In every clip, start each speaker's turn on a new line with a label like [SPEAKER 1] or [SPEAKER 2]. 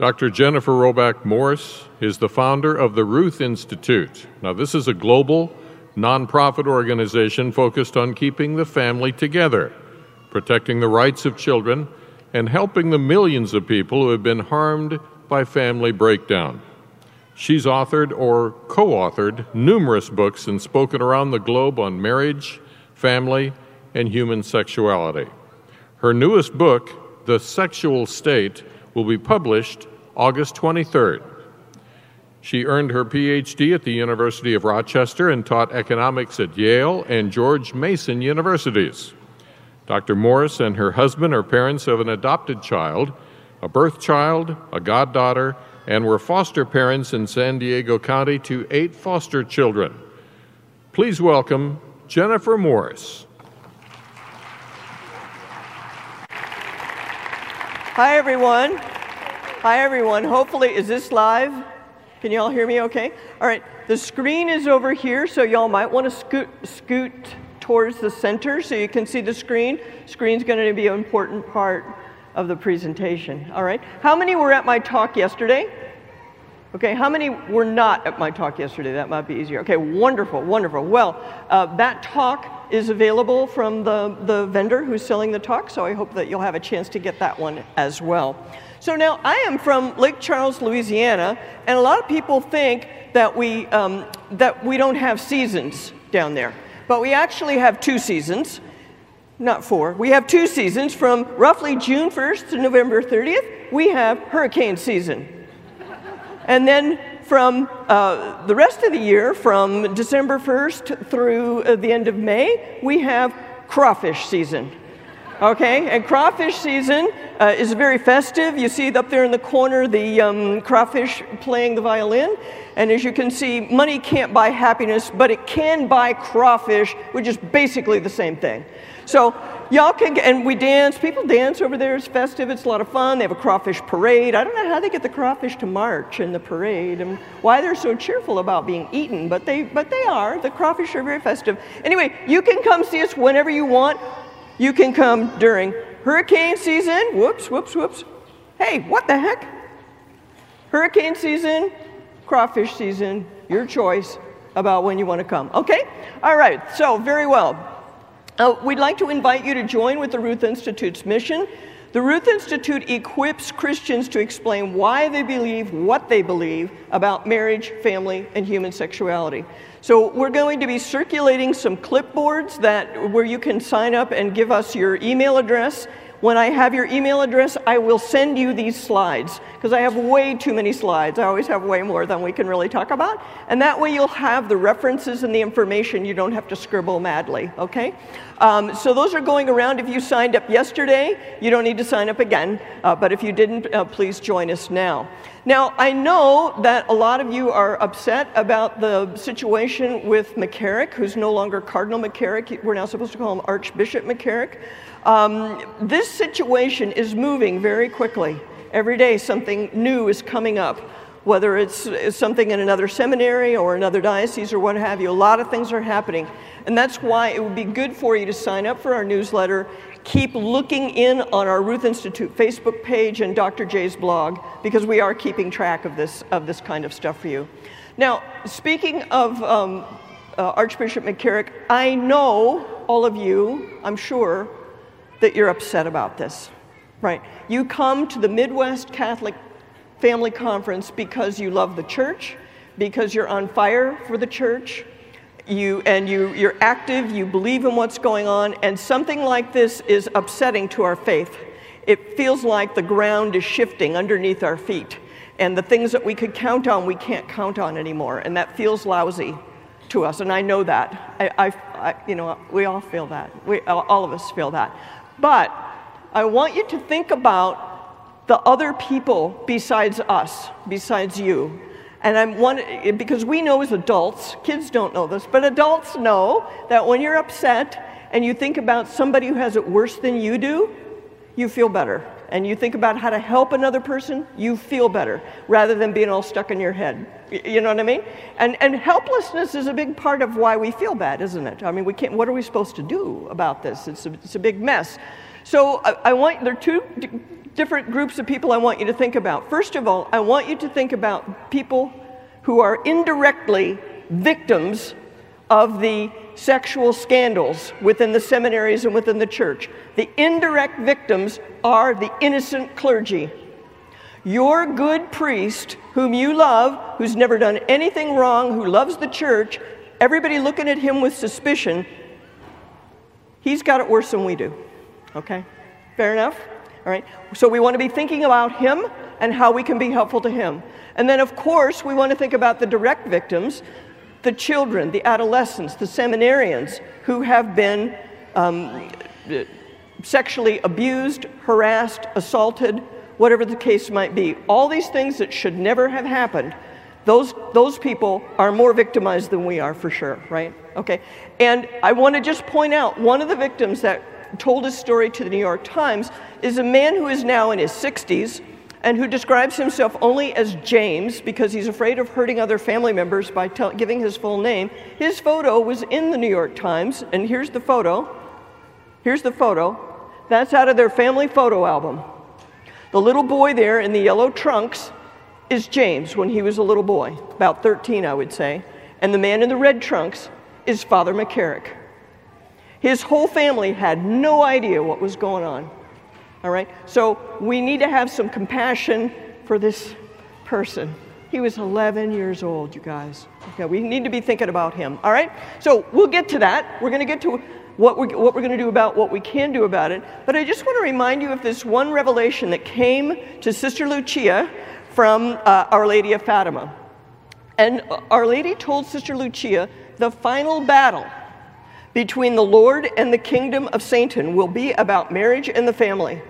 [SPEAKER 1] Dr. Jennifer Roback Morse is the founder of the Ruth Institute. Now, this is a global nonprofit organization focused on keeping the family together, protecting the rights of children, and helping the millions of people who have been harmed by family breakdown. She's authored or co authored numerous books and spoken around the globe on marriage, family, and human sexuality. Her newest book, The Sexual State, will be published August 23rd. She earned her PhD at the University of Rochester and taught economics at Yale and George Mason universities. Dr. Morse and her husband are parents of an adopted child, a birth child, a goddaughter, and were foster parents in San Diego County to eight foster children. Please welcome Jennifer Morse.
[SPEAKER 2] Hi, everyone. Hi, everyone. Hopefully, is this live? Can you all hear me okay? All right. The screen is over here, so y'all might want to scoot, scoot towards the center so you can see the screen. Screen's going to be an important part of the presentation. All right. How many were at my talk yesterday? Okay, how many were not at my talk yesterday? That might be easier. Okay, wonderful, wonderful. Well, uh, that talk is available from the, the vendor who's selling the talk, so I hope that you'll have a chance to get that one as well. So now I am from Lake Charles, Louisiana, and a lot of people think that we, um, that we don't have seasons down there. But we actually have two seasons, not four. We have two seasons from roughly June 1st to November 30th. We have hurricane season. And then from uh, the rest of the year, from December 1st through uh, the end of May, we have crawfish season. Okay, and crawfish season uh, is very festive. You see up there in the corner the um, crawfish playing the violin. And as you can see, money can't buy happiness, but it can buy crawfish, which is basically the same thing. So y'all can, and we dance. People dance over there. It's festive. It's a lot of fun. They have a crawfish parade. I don't know how they get the crawfish to march in the parade and why they're so cheerful about being eaten, but they, but they are. The crawfish are very festive. Anyway, you can come see us whenever you want. You can come during hurricane season. Whoops, whoops, whoops. Hey, what the heck? Hurricane season, crawfish season, your choice about when you want to come. Okay? All right, so very well. Uh, we'd like to invite you to join with the Ruth Institute's mission. The Ruth Institute equips Christians to explain why they believe what they believe about marriage, family, and human sexuality. So we're going to be circulating some clipboards that where you can sign up and give us your email address when I have your email address, I will send you these slides because I have way too many slides. I always have way more than we can really talk about. And that way you'll have the references and the information. You don't have to scribble madly, okay? Um, so those are going around. If you signed up yesterday, you don't need to sign up again. Uh, but if you didn't, uh, please join us now. Now, I know that a lot of you are upset about the situation with McCarrick, who's no longer Cardinal McCarrick. We're now supposed to call him Archbishop McCarrick. Um, this situation is moving very quickly. Every day, something new is coming up, whether it's, it's something in another seminary or another diocese or what have you. A lot of things are happening. And that's why it would be good for you to sign up for our newsletter. Keep looking in on our Ruth Institute Facebook page and Dr. J's blog because we are keeping track of this, of this kind of stuff for you. Now, speaking of um, uh, Archbishop McCarrick, I know all of you, I'm sure, that you're upset about this, right? You come to the Midwest Catholic Family Conference because you love the church, because you're on fire for the church, you, and you, you're active, you believe in what's going on, and something like this is upsetting to our faith. It feels like the ground is shifting underneath our feet, and the things that we could count on, we can't count on anymore, and that feels lousy to us, and I know that. I, I, I you know, we all feel that. We, all of us feel that. But I want you to think about the other people besides us, besides you. And I'm one, because we know as adults, kids don't know this, but adults know that when you're upset and you think about somebody who has it worse than you do, you feel better. And you think about how to help another person, you feel better, rather than being all stuck in your head. You know what I mean? And, and helplessness is a big part of why we feel bad, isn't it? I mean, we can't, what are we supposed to do about this? It's a, it's a big mess. So I, I want, there are two different groups of people I want you to think about. First of all, I want you to think about people who are indirectly victims of the sexual scandals within the seminaries and within the church. The indirect victims are the innocent clergy. Your good priest, whom you love, who's never done anything wrong, who loves the church, everybody looking at him with suspicion, he's got it worse than we do. Okay? Fair enough? All right? So we want to be thinking about him and how we can be helpful to him. And then, of course, we want to think about the direct victims the children, the adolescents, the seminarians who have been um, sexually abused, harassed, assaulted, whatever the case might be. All these things that should never have happened, those, those people are more victimized than we are for sure, right? Okay. And I want to just point out one of the victims that told his story to the New York Times is a man who is now in his 60s and who describes himself only as James because he's afraid of hurting other family members by giving his full name. His photo was in the New York Times, and here's the photo. Here's the photo. That's out of their family photo album. The little boy there in the yellow trunks is James when he was a little boy, about 13, I would say. And the man in the red trunks is Father McCarrick. His whole family had no idea what was going on. All right? So we need to have some compassion for this person. He was 11 years old, you guys. Okay, we need to be thinking about him. All right? So we'll get to that. We're going to get to what we're, what we're going to do about what we can do about it. But I just want to remind you of this one revelation that came to Sister Lucia from uh, Our Lady of Fatima. And Our Lady told Sister Lucia the final battle between the Lord and the kingdom of Satan will be about marriage and the family.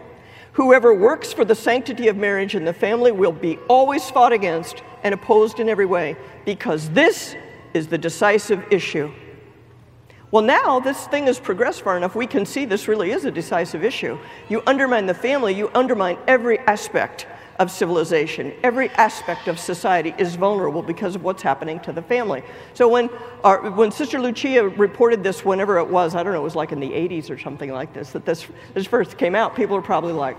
[SPEAKER 2] Whoever works for the sanctity of marriage and the family will be always fought against and opposed in every way, because this is the decisive issue. Well, now this thing has progressed far enough, we can see this really is a decisive issue. You undermine the family, you undermine every aspect of civilization. Every aspect of society is vulnerable because of what's happening to the family. So when, our, when Sister Lucia reported this, whenever it was, I don't know, it was like in the 80s or something like this, that this, this first came out, people were probably like,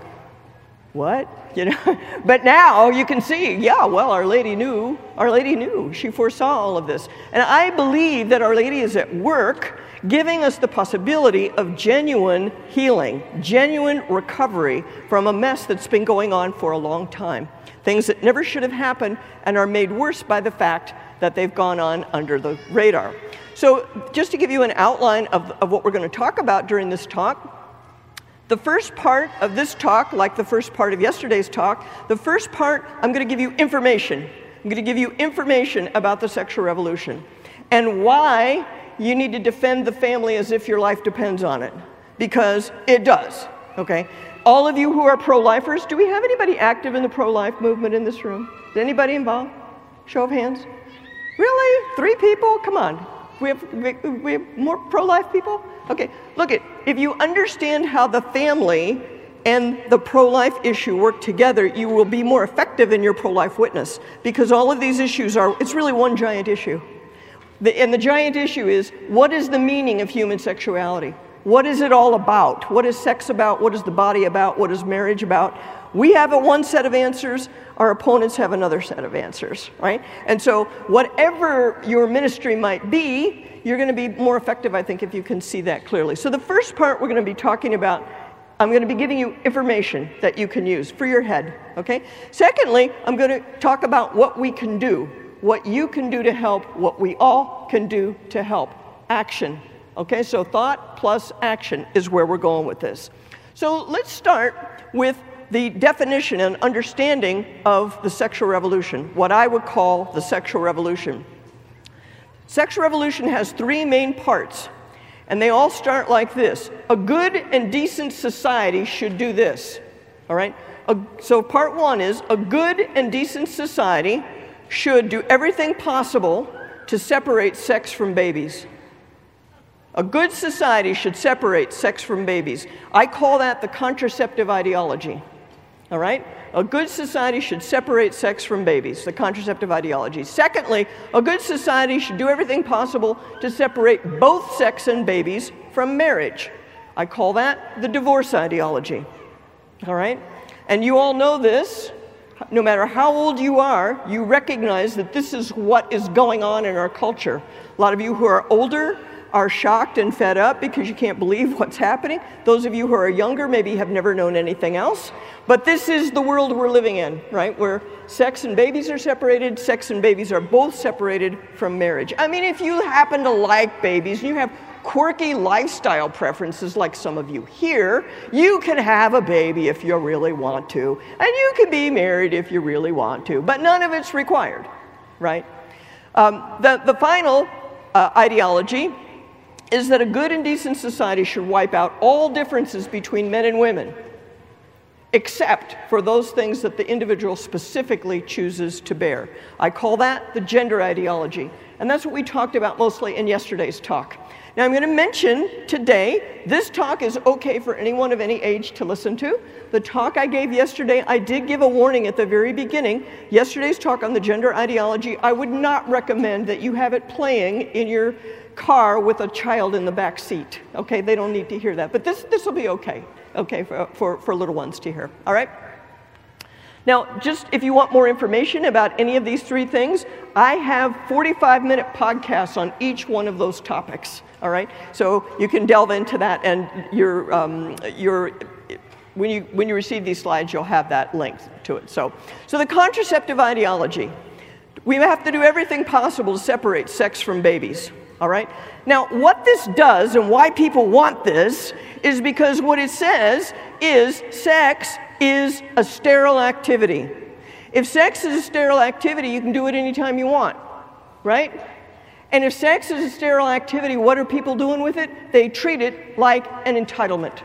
[SPEAKER 2] what? You know, but now you can see, yeah, well, Our Lady knew. Our Lady knew. She foresaw all of this. And I believe that Our Lady is at work giving us the possibility of genuine healing, genuine recovery from a mess that's been going on for a long time. Things that never should have happened and are made worse by the fact that they've gone on under the radar. So, just to give you an outline of, of what we're going to talk about during this talk, the first part of this talk, like the first part of yesterday's talk, the first part, I'm going to give you information. I'm going to give you information about the sexual revolution and why you need to defend the family as if your life depends on it, because it does, okay? All of you who are pro lifers, do we have anybody active in the pro life movement in this room? Is anybody involved? Show of hands. Really? Three people? Come on. We have, we have more pro life people? Okay, look at if you understand how the family and the pro life issue work together, you will be more effective in your pro life witness because all of these issues are, it's really one giant issue. The, and the giant issue is what is the meaning of human sexuality? What is it all about? What is sex about? What is the body about? What is marriage about? We have one set of answers, our opponents have another set of answers, right? And so, whatever your ministry might be, you're going to be more effective, I think, if you can see that clearly. So, the first part we're going to be talking about, I'm going to be giving you information that you can use for your head, okay? Secondly, I'm going to talk about what we can do what you can do to help, what we all can do to help. Action. Okay, so thought plus action is where we're going with this. So let's start with the definition and understanding of the sexual revolution, what I would call the sexual revolution. Sexual revolution has three main parts, and they all start like this A good and decent society should do this. All right? A, so, part one is a good and decent society should do everything possible to separate sex from babies. A good society should separate sex from babies. I call that the contraceptive ideology. All right? A good society should separate sex from babies, the contraceptive ideology. Secondly, a good society should do everything possible to separate both sex and babies from marriage. I call that the divorce ideology. All right? And you all know this. No matter how old you are, you recognize that this is what is going on in our culture. A lot of you who are older are shocked and fed up because you can't believe what's happening. Those of you who are younger maybe have never known anything else. But this is the world we're living in, right? Where sex and babies are separated, sex and babies are both separated from marriage. I mean, if you happen to like babies and you have quirky lifestyle preferences like some of you here, you can have a baby if you really want to, and you can be married if you really want to, but none of it's required, right? Um, the, the final uh, ideology is that a good and decent society should wipe out all differences between men and women, except for those things that the individual specifically chooses to bear. I call that the gender ideology. And that's what we talked about mostly in yesterday's talk. Now, I'm going to mention today this talk is okay for anyone of any age to listen to. The talk I gave yesterday, I did give a warning at the very beginning. Yesterday's talk on the gender ideology, I would not recommend that you have it playing in your car with a child in the back seat. Okay, they don't need to hear that. But this, this will be okay, okay, for, for, for little ones to hear. All right? Now, just if you want more information about any of these three things, I have 45 minute podcasts on each one of those topics. All right? So you can delve into that, and your, um, your, when, you, when you receive these slides, you'll have that link to it. So, so the contraceptive ideology. We have to do everything possible to separate sex from babies. All right? Now, what this does and why people want this is because what it says is sex is a sterile activity. If sex is a sterile activity, you can do it anytime you want, right? And if sex is a sterile activity, what are people doing with it? They treat it like an entitlement.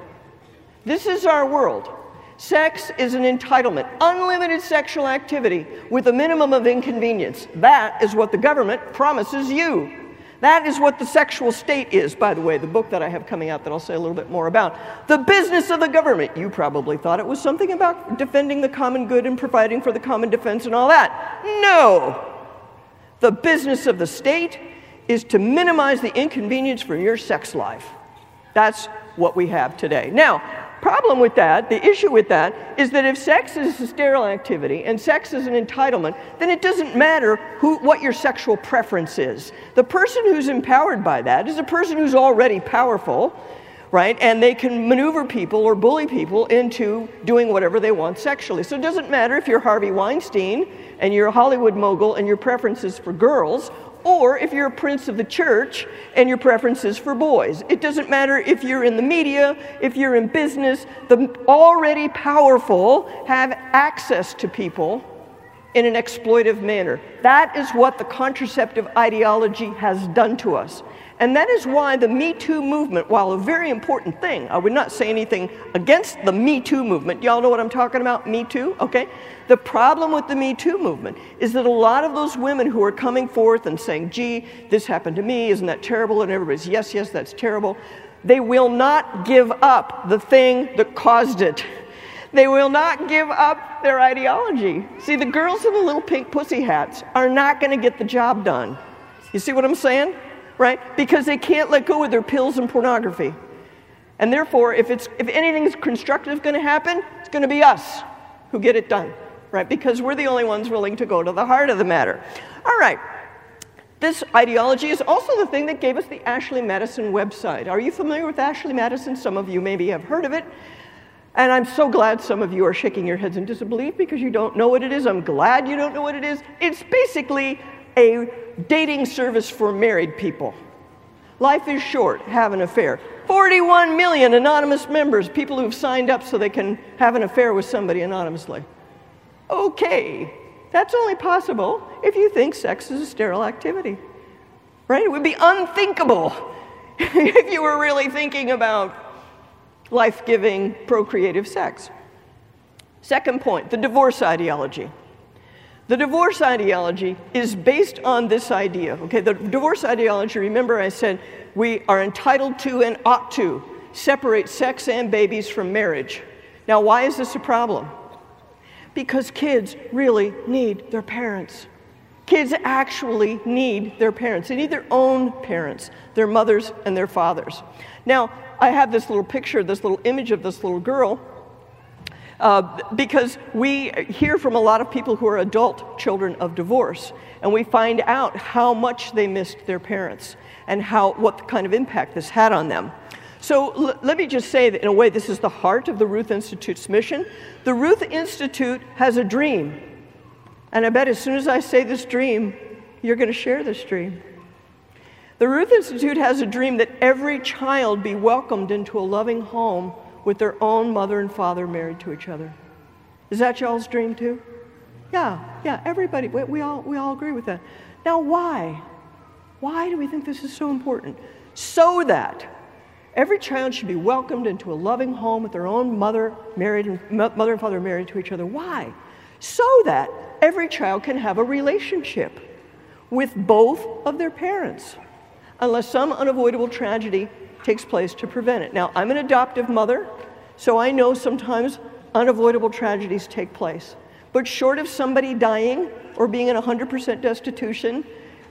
[SPEAKER 2] This is our world. Sex is an entitlement, unlimited sexual activity with a minimum of inconvenience. That is what the government promises you. That is what the sexual state is, by the way, the book that I have coming out that I'll say a little bit more about. The business of the government. You probably thought it was something about defending the common good and providing for the common defense and all that. No! The business of the state is to minimize the inconvenience from your sex life. That's what we have today. Now, problem with that, the issue with that, is that if sex is a sterile activity and sex is an entitlement, then it doesn't matter who, what your sexual preference is. The person who's empowered by that is a person who's already powerful, right? And they can maneuver people or bully people into doing whatever they want sexually. So it doesn't matter if you're Harvey Weinstein and you're a Hollywood mogul and your preference is for girls, or if you're a prince of the church and your preference is for boys. It doesn't matter if you're in the media, if you're in business, the already powerful have access to people in an exploitive manner. That is what the contraceptive ideology has done to us. And that is why the Me Too movement, while a very important thing, I would not say anything against the Me Too movement. Y'all know what I'm talking about? Me Too? Okay? The problem with the Me Too movement is that a lot of those women who are coming forth and saying, gee, this happened to me, isn't that terrible? And everybody's, yes, yes, that's terrible. They will not give up the thing that caused it. They will not give up their ideology. See, the girls in the little pink pussy hats are not going to get the job done. You see what I'm saying? Right? Because they can't let go of their pills and pornography. And therefore, if, it's, if anything's constructive going to happen, it's going to be us who get it done, right? Because we're the only ones willing to go to the heart of the matter. All right. This ideology is also the thing that gave us the Ashley Madison website. Are you familiar with Ashley Madison? Some of you maybe have heard of it. And I'm so glad some of you are shaking your heads in disbelief because you don't know what it is. I'm glad you don't know what it is. It's basically a dating service for married people. Life is short, have an affair. 41 million anonymous members, people who've signed up so they can have an affair with somebody anonymously. Okay, that's only possible if you think sex is a sterile activity. Right? It would be unthinkable if you were really thinking about life giving, procreative sex. Second point the divorce ideology. The divorce ideology is based on this idea. Okay, the divorce ideology, remember I said we are entitled to and ought to separate sex and babies from marriage. Now, why is this a problem? Because kids really need their parents. Kids actually need their parents. They need their own parents, their mothers and their fathers. Now, I have this little picture, this little image of this little girl Uh, because we hear from a lot of people who are adult children of divorce, and we find out how much they missed their parents and how, what kind of impact this had on them. So l- let me just say that, in a way, this is the heart of the Ruth Institute's mission. The Ruth Institute has a dream. And I bet as soon as I say this dream, you're going to share this dream. The Ruth Institute has a dream that every child be welcomed into a loving home with their own mother and father married to each other. Is that y'all's dream too? Yeah, yeah, everybody, we, we, all, we all agree with that. Now, why? Why do we think this is so important? So that every child should be welcomed into a loving home with their own mother married and mother and father married to each other. Why? So that every child can have a relationship with both of their parents, unless some unavoidable tragedy takes place to prevent it. Now, I'm an adoptive mother, so I know sometimes unavoidable tragedies take place. But short of somebody dying or being in 100% destitution,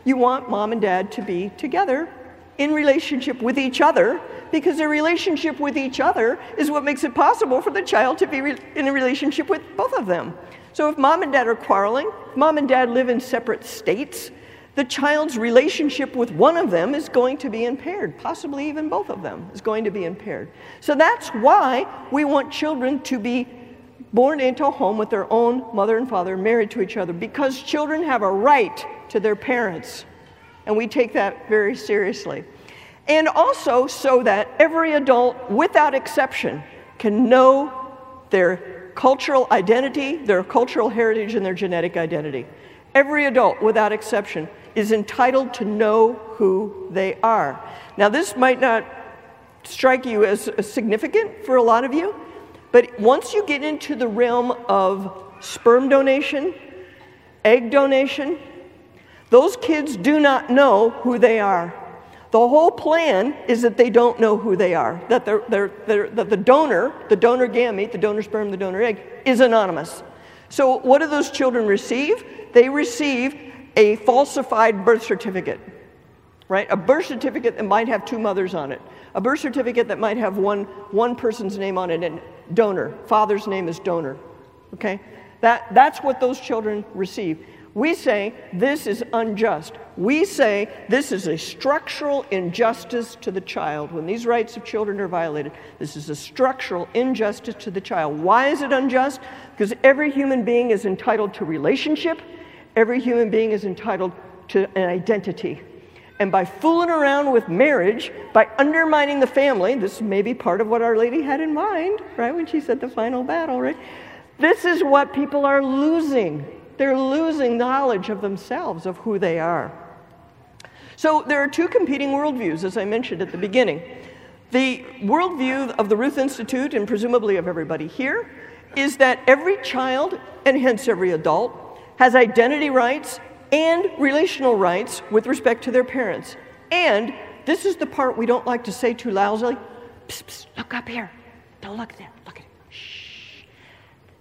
[SPEAKER 2] you want mom and dad to be together in relationship with each other because their relationship with each other is what makes it possible for the child to be in a relationship with both of them. So if mom and dad are quarreling, mom and dad live in separate states, the child's relationship with one of them is going to be impaired. Possibly even both of them is going to be impaired. So that's why we want children to be born into a home with their own mother and father married to each other because children have a right to their parents. And we take that very seriously. And also so that every adult, without exception, can know their cultural identity, their cultural heritage, and their genetic identity. Every adult, without exception, is entitled to know who they are. Now, this might not strike you as significant for a lot of you, but once you get into the realm of sperm donation, egg donation, those kids do not know who they are. The whole plan is that they don't know who they are, that, they're, they're, they're, that the donor, the donor gamete, the donor sperm, the donor egg, is anonymous. So, what do those children receive? They receive a falsified birth certificate, right? A birth certificate that might have two mothers on it, a birth certificate that might have one, one person's name on it and donor, father's name is donor, okay? That, that's what those children receive. We say this is unjust. We say this is a structural injustice to the child. When these rights of children are violated, this is a structural injustice to the child. Why is it unjust? Because every human being is entitled to relationship, every human being is entitled to an identity. And by fooling around with marriage, by undermining the family, this may be part of what Our Lady had in mind, right, when she said the final battle, right? This is what people are losing they're losing knowledge of themselves, of who they are. So there are two competing worldviews, as I mentioned at the beginning. The worldview of the Ruth Institute, and presumably of everybody here, is that every child, and hence every adult, has identity rights and relational rights with respect to their parents. And this is the part we don't like to say too loudly. Psst, psst, look up here. Don't look there. Look at it. Shh.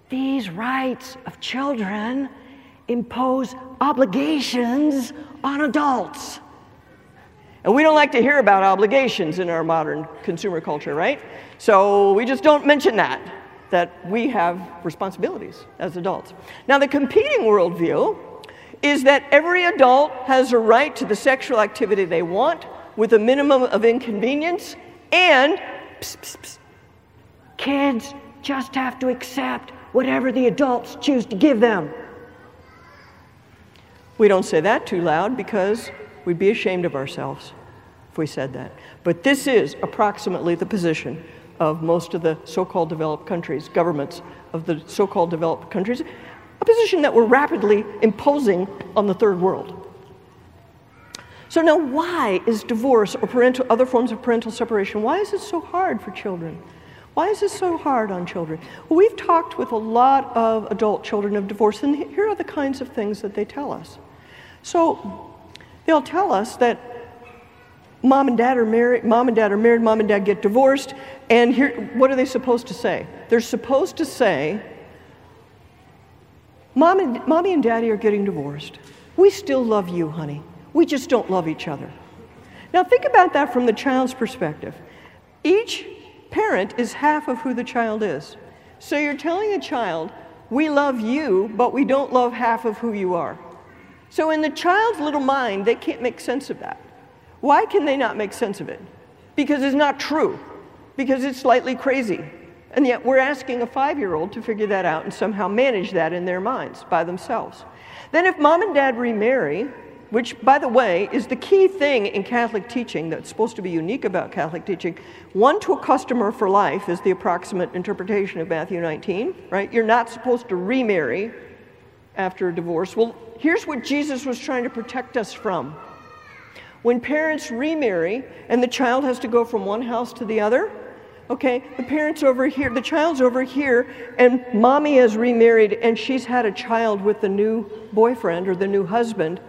[SPEAKER 2] These rights of children impose obligations on adults. And we don't like to hear about obligations in our modern consumer culture, right? So we just don't mention that, that we have responsibilities as adults. Now, the competing worldview is that every adult has a right to the sexual activity they want with a minimum of inconvenience, and kids just have to accept whatever the adults choose to give them. We don't say that too loud because we'd be ashamed of ourselves if we said that. But this is approximately the position of most of the so called developed countries, governments of the so called developed countries, a position that we're rapidly imposing on the third world. So, now why is divorce or parental, other forms of parental separation, why is it so hard for children? Why is this so hard on children? Well, we've talked with a lot of adult children of divorce, and here are the kinds of things that they tell us. So they'll tell us that mom and dad are married, mom and dad are married, mom and dad get divorced, and here, what are they supposed to say? They're supposed to say, Mom and, Mommy and Daddy are getting divorced. We still love you, honey. We just don't love each other. Now, think about that from the child's perspective. Each parent is half of who the child is. So you're telling a child, we love you, but we don't love half of who you are. So in the child's little mind, they can't make sense of that. Why can they not make sense of it? Because it's not true, because it's slightly crazy. And yet we're asking a five year old to figure that out and somehow manage that in their minds by themselves. Then, if mom and dad remarry, which, by the way, is the key thing in Catholic teaching that's supposed to be unique about Catholic teaching. One to a customer for life is the approximate interpretation of Matthew 19, right? You're not supposed to remarry after a divorce. Well, here's what Jesus was trying to protect us from. When parents remarry and the child has to go from one house to the other, okay, the parent's over here, the child's over here, and mommy has remarried and she's had a child with the new boyfriend or the new husband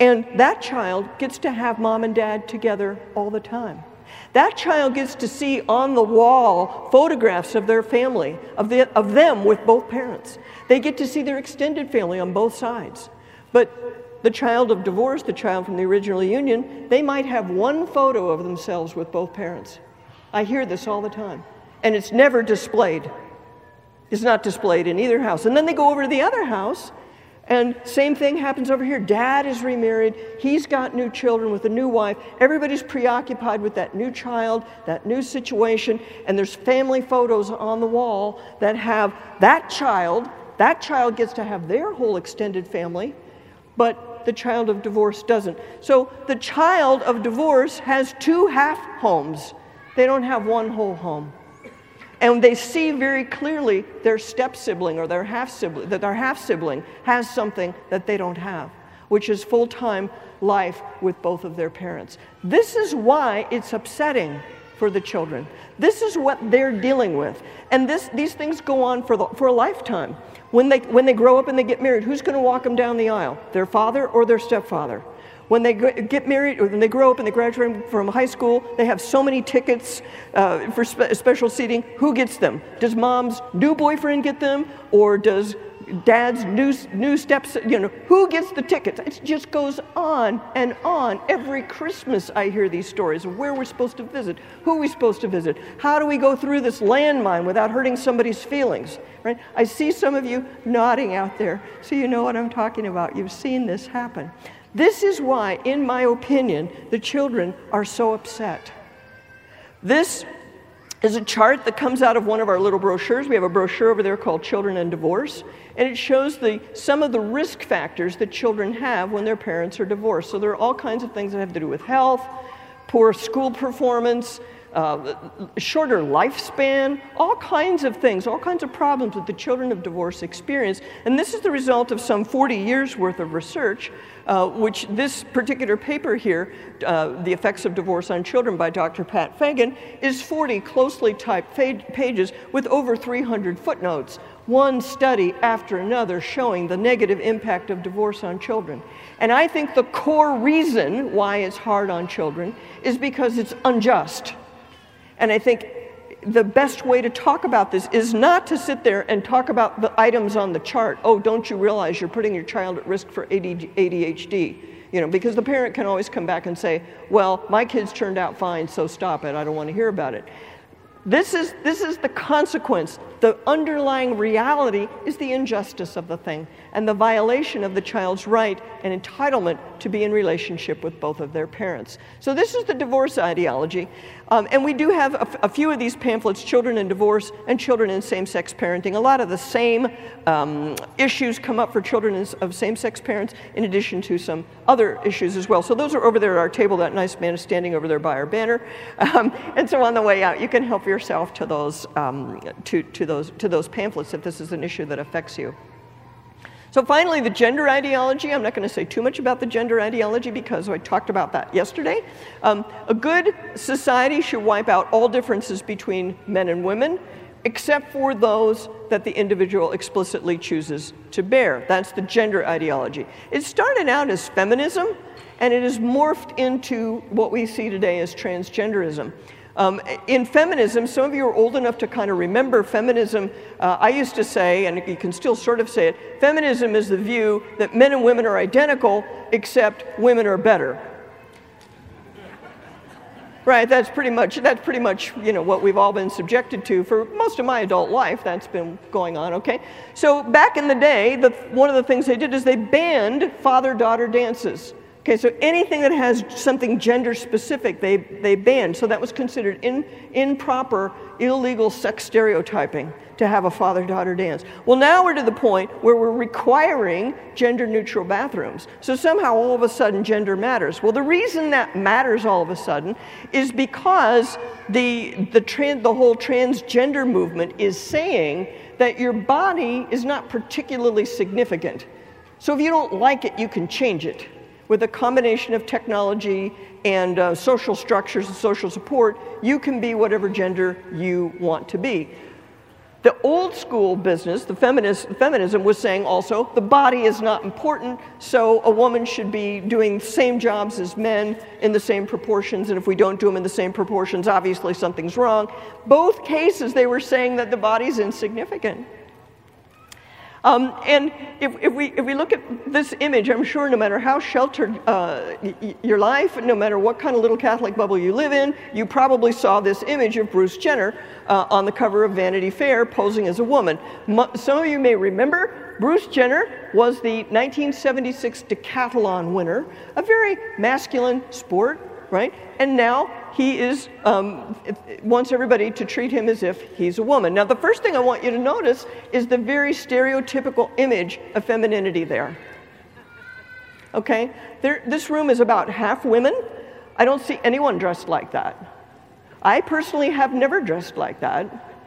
[SPEAKER 2] and that child gets to have mom and dad together all the time. That child gets to see on the wall photographs of their family, of, the, of them with both parents. They get to see their extended family on both sides. But the child of divorce, the child from the original union, they might have one photo of themselves with both parents. I hear this all the time. And it's never displayed. It's not displayed in either house. And then they go over to the other house and same thing happens over here. Dad is remarried. He's got new children with a new wife. Everybody's preoccupied with that new child, that new situation. And there's family photos on the wall that have that child. That child gets to have their whole extended family, but the child of divorce doesn't. So the child of divorce has two half homes, they don't have one whole home. And they see very clearly their step sibling or their half sibling that their half sibling has something that they don't have which is full-time life with both of their parents. This is why it's upsetting for the children. This is what they're dealing with. And this, these things go on for, the, for a lifetime. When they, when they grow up and they get married who's going to walk them down the aisle? Their father or their stepfather? When they get married, or when they grow up and they graduate from high school, they have so many tickets uh, for spe- special seating. Who gets them? Does mom's new boyfriend get them, or does dad's new, new steps, you know, who gets the tickets? It just goes on and on. Every Christmas I hear these stories of where we're supposed to visit, who we're supposed to visit, how do we go through this landmine without hurting somebody's feelings, right? I see some of you nodding out there, so you know what I'm talking about. You've seen this happen. This is why, in my opinion, the children are so upset. This is a chart that comes out of one of our little brochures. We have a brochure over there called Children and Divorce, and it shows the, some of the risk factors that children have when their parents are divorced. So there are all kinds of things that have to do with health, poor school performance, uh, shorter lifespan, all kinds of things, all kinds of problems that the children of divorce experience. And this is the result of some 40 years worth of research, uh, which this particular paper here, uh, The Effects of Divorce on Children by Dr. Pat Fagan, is 40 closely typed pages with over 300 footnotes, one study after another showing the negative impact of divorce on children. And I think the core reason why it's hard on children is because it's unjust. And I think the best way to talk about this is not to sit there and talk about the items on the chart. Oh, don't you realize you're putting your child at risk for ADHD? You know, because the parent can always come back and say, well, my kids turned out fine, so stop it. I don't want to hear about it. This is, this is the consequence. The underlying reality is the injustice of the thing and the violation of the child's right and entitlement to be in relationship with both of their parents. So, this is the divorce ideology. Um, and we do have a, f- a few of these pamphlets Children in Divorce and Children in Same Sex Parenting. A lot of the same um, issues come up for children of same sex parents, in addition to some other issues as well. So, those are over there at our table. That nice man is standing over there by our banner. Um, and so, on the way out, you can help yourself to those, um, to, to, those, to those pamphlets if this is an issue that affects you. So, finally, the gender ideology. I'm not going to say too much about the gender ideology because I talked about that yesterday. Um, a good society should wipe out all differences between men and women, except for those that the individual explicitly chooses to bear. That's the gender ideology. It started out as feminism, and it has morphed into what we see today as transgenderism. Um, in feminism, some of you are old enough to kind of remember feminism. Uh, I used to say, and you can still sort of say it feminism is the view that men and women are identical, except women are better. Right, that's pretty much that's pretty much you know what we've all been subjected to for most of my adult life. That's been going on. Okay, so back in the day, the, one of the things they did is they banned father-daughter dances. Okay, so anything that has something gender specific, they, they banned. So that was considered in, improper, illegal sex stereotyping to have a father daughter dance. Well, now we're to the point where we're requiring gender neutral bathrooms. So somehow all of a sudden gender matters. Well, the reason that matters all of a sudden is because the, the, trans, the whole transgender movement is saying that your body is not particularly significant. So if you don't like it, you can change it with a combination of technology and uh, social structures and social support, you can be whatever gender you want to be. The old school business, the feminist, feminism, was saying also the body is not important, so a woman should be doing the same jobs as men in the same proportions, and if we don't do them in the same proportions, obviously something's wrong. Both cases, they were saying that the body's insignificant. Um, and if, if, we, if we look at this image, I'm sure no matter how sheltered uh, your life, no matter what kind of little Catholic bubble you live in, you probably saw this image of Bruce Jenner uh, on the cover of Vanity Fair posing as a woman. Some of you may remember Bruce Jenner was the 1976 decathlon winner, a very masculine sport, right? And now he is um, wants everybody to treat him as if he's a woman. Now, the first thing I want you to notice is the very stereotypical image of femininity there. Okay, there, this room is about half women. I don't see anyone dressed like that. I personally have never dressed like that,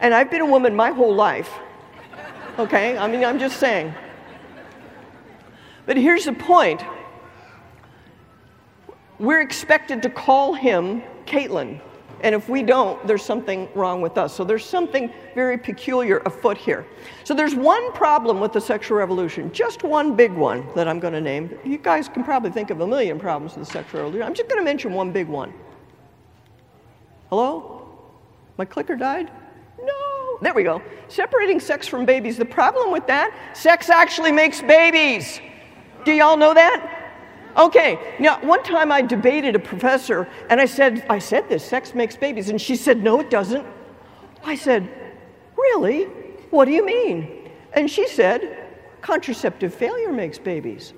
[SPEAKER 2] and I've been a woman my whole life. Okay, I mean, I'm just saying. But here's the point we're expected to call him Caitlyn. And if we don't, there's something wrong with us. So there's something very peculiar afoot here. So there's one problem with the sexual revolution, just one big one that I'm going to name. You guys can probably think of a million problems with the sexual revolution. I'm just going to mention one big one. Hello? My clicker died? No. There we go. Separating sex from babies. The problem with that, sex actually makes babies. Do y'all know that? Okay, now one time I debated a professor and I said, I said this, sex makes babies. And she said, no, it doesn't. I said, really? What do you mean? And she said, contraceptive failure makes babies.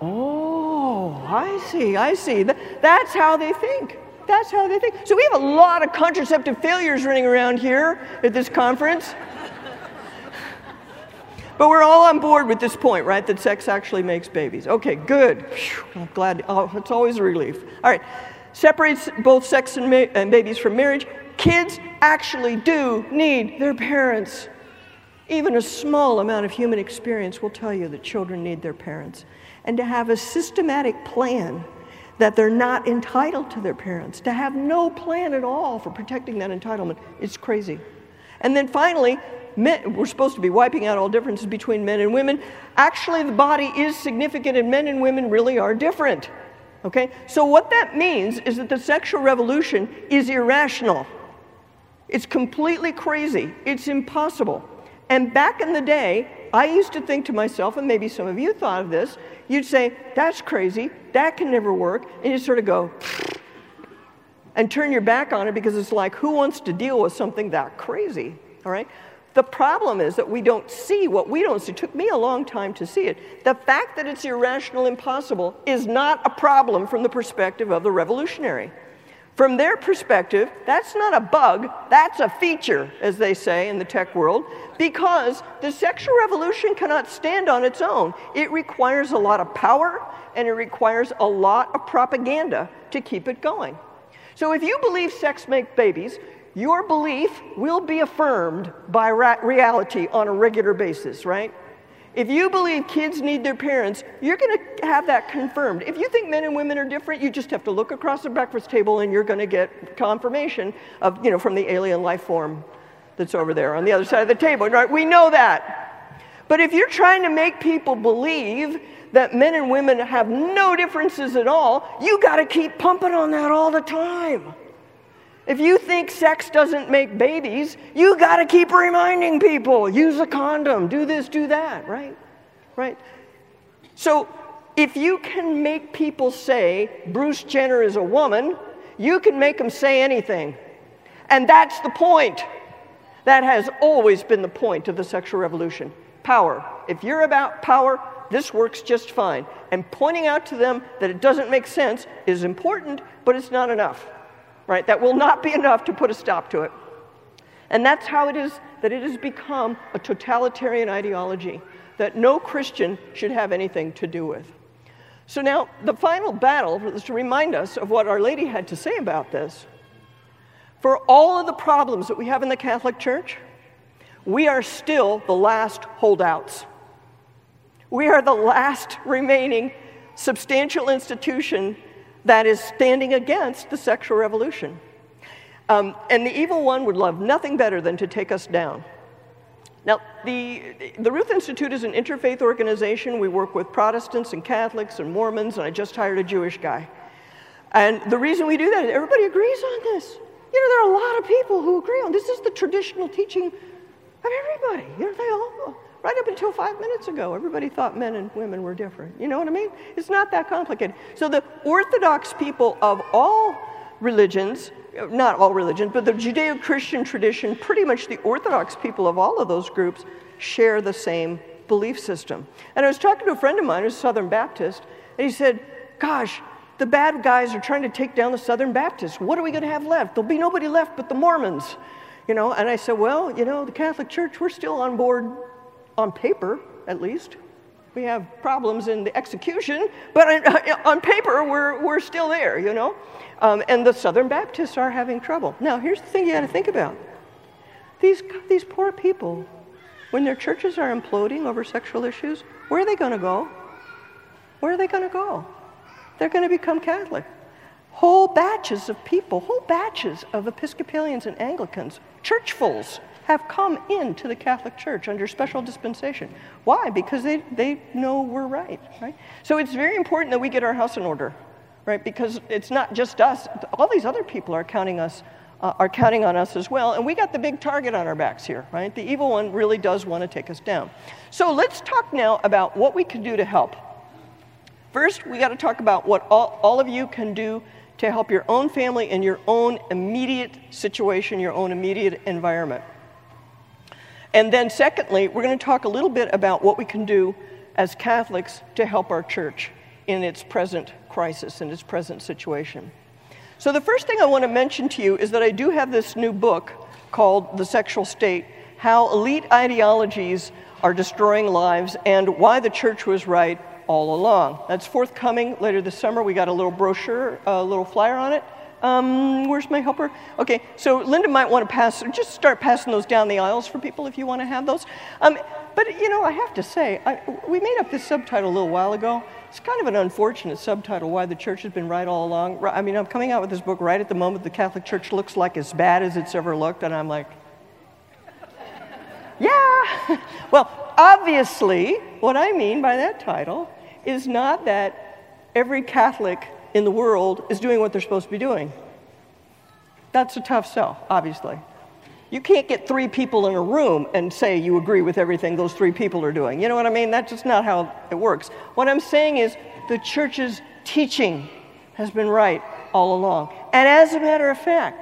[SPEAKER 2] Oh, I see, I see. That's how they think. That's how they think. So we have a lot of contraceptive failures running around here at this conference. But we're all on board with this point, right? That sex actually makes babies. Okay, good. Whew, I'm glad. Oh, it's always a relief. All right. Separates both sex and, ma- and babies from marriage. Kids actually do need their parents. Even a small amount of human experience will tell you that children need their parents. And to have a systematic plan that they're not entitled to their parents, to have no plan at all for protecting that entitlement, is crazy. And then finally, men, we're supposed to be wiping out all differences between men and women. Actually, the body is significant, and men and women really are different. Okay? So, what that means is that the sexual revolution is irrational. It's completely crazy. It's impossible. And back in the day, I used to think to myself, and maybe some of you thought of this, you'd say, that's crazy, that can never work, and you sort of go, and turn your back on it because it's like, who wants to deal with something that crazy? All right? The problem is that we don't see what we don't see. It took me a long time to see it. The fact that it's irrational, impossible, is not a problem from the perspective of the revolutionary. From their perspective, that's not a bug, that's a feature, as they say in the tech world, because the sexual revolution cannot stand on its own. It requires a lot of power and it requires a lot of propaganda to keep it going. So if you believe sex makes babies, your belief will be affirmed by reality on a regular basis, right? If you believe kids need their parents, you're going to have that confirmed. If you think men and women are different, you just have to look across the breakfast table and you're going to get confirmation of, you know, from the alien life form that's over there on the other side of the table, right? We know that. But if you're trying to make people believe that men and women have no differences at all, you got to keep pumping on that all the time. If you think sex doesn't make babies, you got to keep reminding people use a condom, do this, do that, right? Right? So, if you can make people say Bruce Jenner is a woman, You can make them say anything. And that's the point. That has always been the point of the sexual revolution power. If you're about power, this works just fine. And pointing out to them that it doesn't make sense is important, but it's not enough, right? That will not be enough to put a stop to it. And that's how it is that it has become a totalitarian ideology that no Christian should have anything to do with. So now, the final battle is to remind us of what Our Lady had to say about this. For all of the problems that we have in the Catholic Church, we are still the last holdouts. We are the last remaining substantial institution that is standing against the sexual revolution. Um, and the evil one would love nothing better than to take us down. Now, the, the Ruth Institute is an interfaith organization. We work with Protestants and Catholics and Mormons, and I just hired a Jewish guy. And the reason we do that is everybody agrees on this. You know, there are a lot of people who agree on this is the traditional teaching of everybody. You know, they all, right up until five minutes ago, everybody thought men and women were different. You know what I mean? It's not that complicated. So the Orthodox people of all religions not all religions, but the Judeo Christian tradition, pretty much the Orthodox people of all of those groups share the same belief system. And I was talking to a friend of mine who's a Southern Baptist, and he said, Gosh, the bad guys are trying to take down the Southern Baptists. What are we going to have left? There'll be nobody left but the Mormons. You know, and I said, Well, you know, the Catholic Church, we're still on board on paper, at least. We have problems in the execution, but on paper, we're, we're still there, you know? Um, and the Southern Baptists are having trouble. Now, here's the thing you got to think about these, these poor people, when their churches are imploding over sexual issues, where are they going to go? Where are they going to go? They're going to become Catholic. Whole batches of people, whole batches of Episcopalians and Anglicans, churchfuls, have come into the Catholic Church under special dispensation. Why? Because they, they know we're right, right? So it's very important that we get our house in order right? Because it's not just us, all these other people are counting us. Uh, are counting on us as well, and we got the big target on our backs here, right? The evil one really does want to take us down. So let's talk now about what we can do to help. First, we got to talk about what all, all of you can do to help your own family in your own immediate situation, your own immediate environment. And then, secondly, we're going to talk a little bit about what we can do as Catholics to help our church in its present crisis in its present situation. So, the first thing I want to mention to you is that I do have this new book called The Sexual State How Elite Ideologies Are Destroying Lives and Why the Church Was Right All Along. That's forthcoming later this summer. We got a little brochure, a little flyer on it. Um, where's my helper? Okay, so Linda might want to pass, just start passing those down the aisles for people if you want to have those. Um, but you know, I have to say, I, we made up this subtitle a little while ago, it's kind of an unfortunate subtitle, Why the Church Has Been Right All Along. I mean, I'm coming out with this book right at the moment the Catholic Church looks like as bad as it's ever looked, and I'm like, yeah. well, obviously, what I mean by that title is not that every Catholic in the world is doing what they're supposed to be doing. That's a tough sell, obviously. You can't get three people in a room and say you agree with everything those three people are doing. You know what I mean? That's just not how it works. What I'm saying is the church's teaching has been right all along. And as a matter of fact,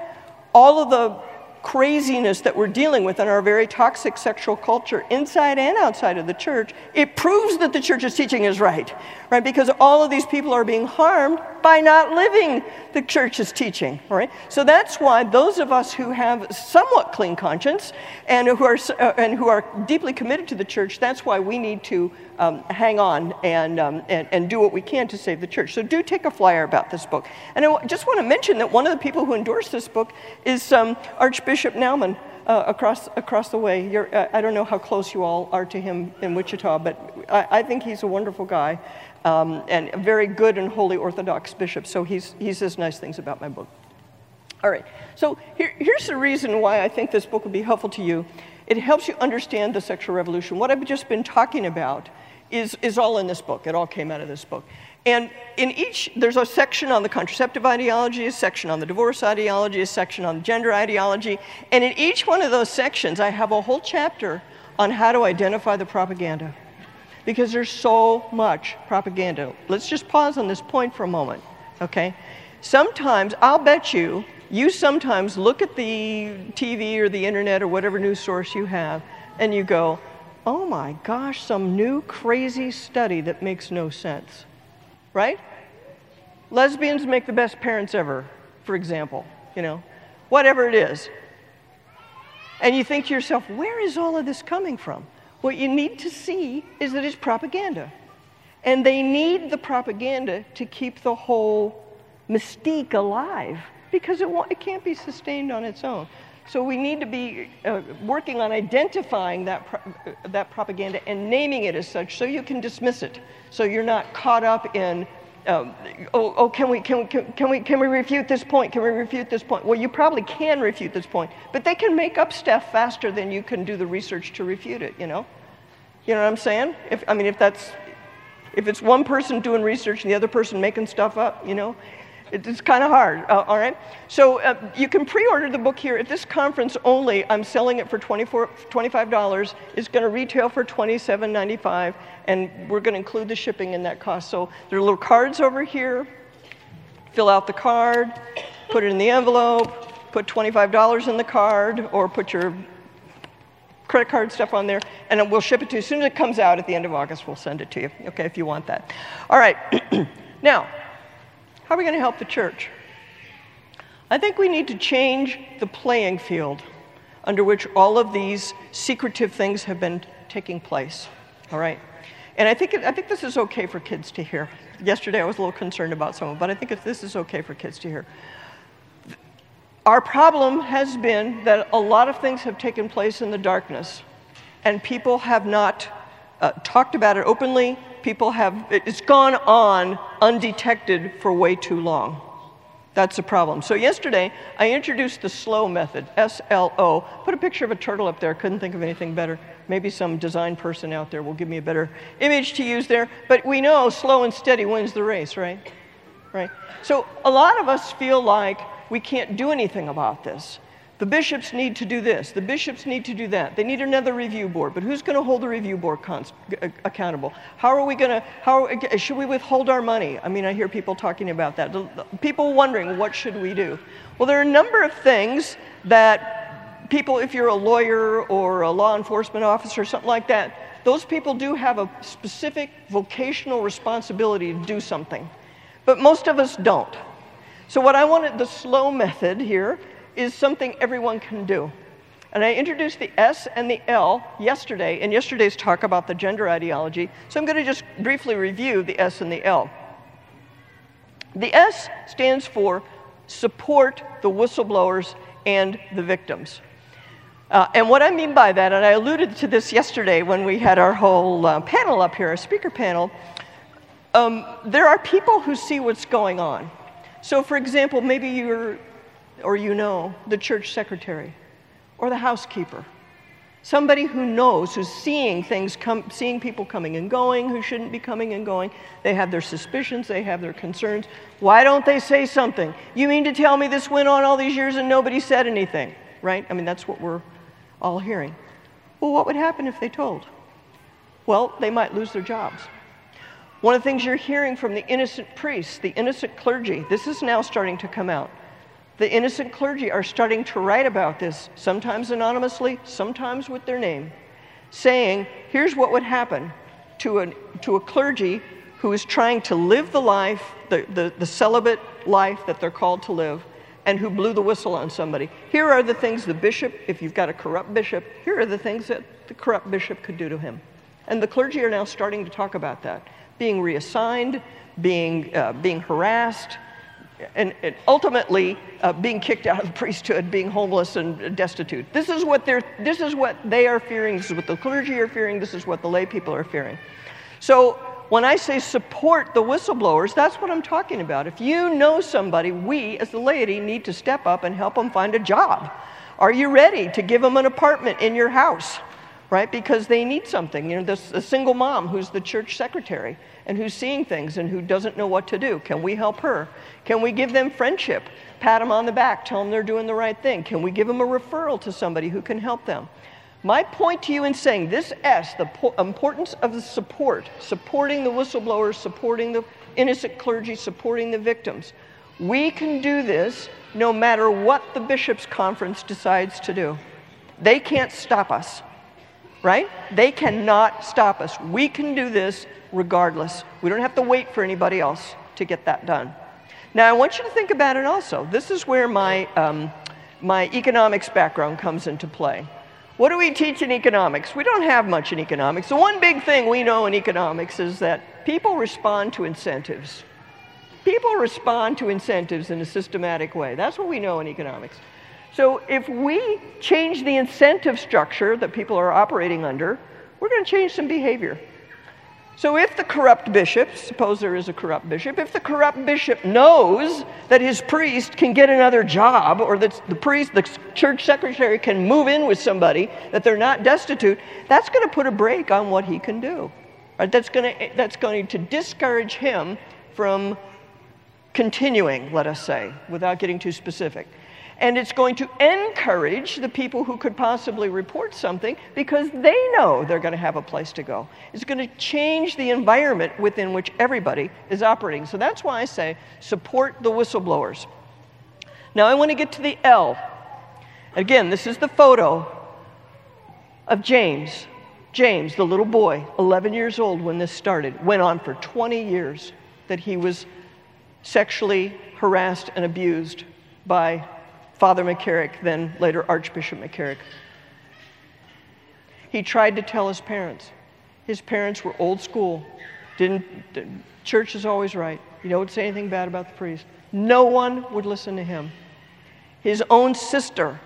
[SPEAKER 2] all of the craziness that we're dealing with in our very toxic sexual culture, inside and outside of the church, it proves that the church's teaching is right, right? Because all of these people are being harmed by not living the church's teaching, right? So that's why those of us who have somewhat clean conscience and who are, uh, and who are deeply committed to the church, that's why we need to um, hang on and, um, and, and do what we can to save the church. So do take a flyer about this book. And I just want to mention that one of the people who endorsed this book is um, Archbishop Naumann. Uh, across across the way. Uh, I don't know how close you all are to him in Wichita, but I, I think he's a wonderful guy um, and a very good and holy Orthodox bishop. So he's, he says nice things about my book. All right, so here, here's the reason why I think this book would be helpful to you. It helps you understand the sexual revolution. What I've just been talking about is, is all in this book. It all came out of this book. And in each, there's a section on the contraceptive ideology, a section on the divorce ideology, a section on gender ideology. And in each one of those sections, I have a whole chapter on how to identify the propaganda. Because there's so much propaganda. Let's just pause on this point for a moment, okay? Sometimes, I'll bet you, you sometimes look at the TV or the internet or whatever news source you have, and you go, oh my gosh, some new crazy study that makes no sense. Right? Lesbians make the best parents ever, for example, you know, whatever it is. And you think to yourself, where is all of this coming from? What you need to see is that it's propaganda. And they need the propaganda to keep the whole mystique alive because it, it can't be sustained on its own. So we need to be uh, working on identifying that, pro- uh, that propaganda and naming it as such so you can dismiss it. So you're not caught up in, um, oh, oh can, we, can, we, can, can, we, can we refute this point? Can we refute this point? Well, you probably can refute this point, but they can make up stuff faster than you can do the research to refute it, you know? You know what I'm saying? If, I mean, if that's, if it's one person doing research and the other person making stuff up, you know, it's kind of hard, uh, all right? So uh, you can pre order the book here. At this conference only, I'm selling it for $24, $25. It's going to retail for $27.95, and we're going to include the shipping in that cost. So there are little cards over here. Fill out the card, put it in the envelope, put $25 in the card, or put your credit card stuff on there, and we'll ship it to you. As soon as it comes out at the end of August, we'll send it to you, okay, if you want that. All right. now, how are we going to help the church? I think we need to change the playing field under which all of these secretive things have been taking place. All right? And I think, it, I think this is okay for kids to hear. Yesterday I was a little concerned about someone, but I think this is okay for kids to hear. Our problem has been that a lot of things have taken place in the darkness, and people have not uh, talked about it openly, people have, it's gone on undetected for way too long. That's the problem. So, yesterday, I introduced the SLO method, S L O. Put a picture of a turtle up there, couldn't think of anything better. Maybe some design person out there will give me a better image to use there. But we know slow and steady wins the race, right? Right? So, a lot of us feel like we can't do anything about this. The bishops need to do this. The bishops need to do that. They need another review board. But who's going to hold the review board const- uh, accountable? How are we going to? How uh, should we withhold our money? I mean, I hear people talking about that. People wondering what should we do. Well, there are a number of things that people, if you're a lawyer or a law enforcement officer, or something like that, those people do have a specific vocational responsibility to do something. But most of us don't. So, what I wanted the slow method here is something everyone can do. And I introduced the S and the L yesterday in yesterday's talk about the gender ideology. So I'm going to just briefly review the S and the L. The S stands for support the whistleblowers and the victims. Uh, and what I mean by that, and I alluded to this yesterday when we had our whole uh, panel up here, our speaker panel, um, there are people who see what's going on. So, for example, maybe you're or you know the church secretary or the housekeeper. Somebody who knows, who's seeing things, come, seeing people coming and going who shouldn't be coming and going. They have their suspicions, they have their concerns. Why don't they say something? You mean to tell me this went on all these years and nobody said anything, right? I mean, that's what we're all hearing. Well, what would happen if they told? Well, they might lose their jobs. One of the things you're hearing from the innocent priests, the innocent clergy, this is now starting to come out. The innocent clergy are starting to write about this, sometimes anonymously, sometimes with their name, saying, here's what would happen to a, to a clergy who is trying to live the life, the, the, the celibate life that they're called to live, and who blew the whistle on somebody. Here are the things the bishop, if you've got a corrupt bishop, here are the things that the corrupt bishop could do to him. And the clergy are now starting to talk about that being reassigned, being, uh, being harassed, and, and ultimately uh, being kicked out of the priesthood, being homeless and destitute. This is what they're. This is what they are fearing. This is what the clergy are fearing. This is what the lay people are fearing. So when I say support the whistleblowers, that's what I'm talking about. If you know somebody, we as the laity need to step up and help them find a job. Are you ready to give them an apartment in your house? Right? Because they need something. You know, this a single mom who's the church secretary and who's seeing things and who doesn't know what to do. Can we help her? Can we give them friendship? Pat them on the back, tell them they're doing the right thing. Can we give them a referral to somebody who can help them? My point to you in saying this S, the po- importance of the support, supporting the whistleblowers, supporting the innocent clergy, supporting the victims. We can do this no matter what the bishops' conference decides to do. They can't stop us, right? They cannot stop us. We can do this regardless. We don't have to wait for anybody else to get that done. Now, I want you to think about it also. This is where my, um, my economics background comes into play. What do we teach in economics? We don't have much in economics. The one big thing we know in economics is that people respond to incentives. People respond to incentives in a systematic way. That's what we know in economics. So if we change the incentive structure that people are operating under, we're going to change some behavior. So if the corrupt bishop, suppose there is a corrupt bishop, if the corrupt bishop knows that his priest can get another job or that the priest, the church secretary can move in with somebody, that they're not destitute, that's going to put a brake on what he can do. Right? That's, going to, that's going to discourage him from continuing, let us say, without getting too specific. And it's going to encourage the people who could possibly report something because they know they're going to have a place to go. It's going to change the environment within which everybody is operating. So that's why I say support the whistleblowers. Now I want to get to the L. Again, this is the photo of James. James, the little boy, 11 years old when this started, went on for 20 years that he was sexually harassed and abused by Father McCarrick, then later Archbishop McCarrick. He tried to tell his parents. His parents were old school. Didn't church is always right. You don't say anything bad about the priest. No one would listen to him. His own sister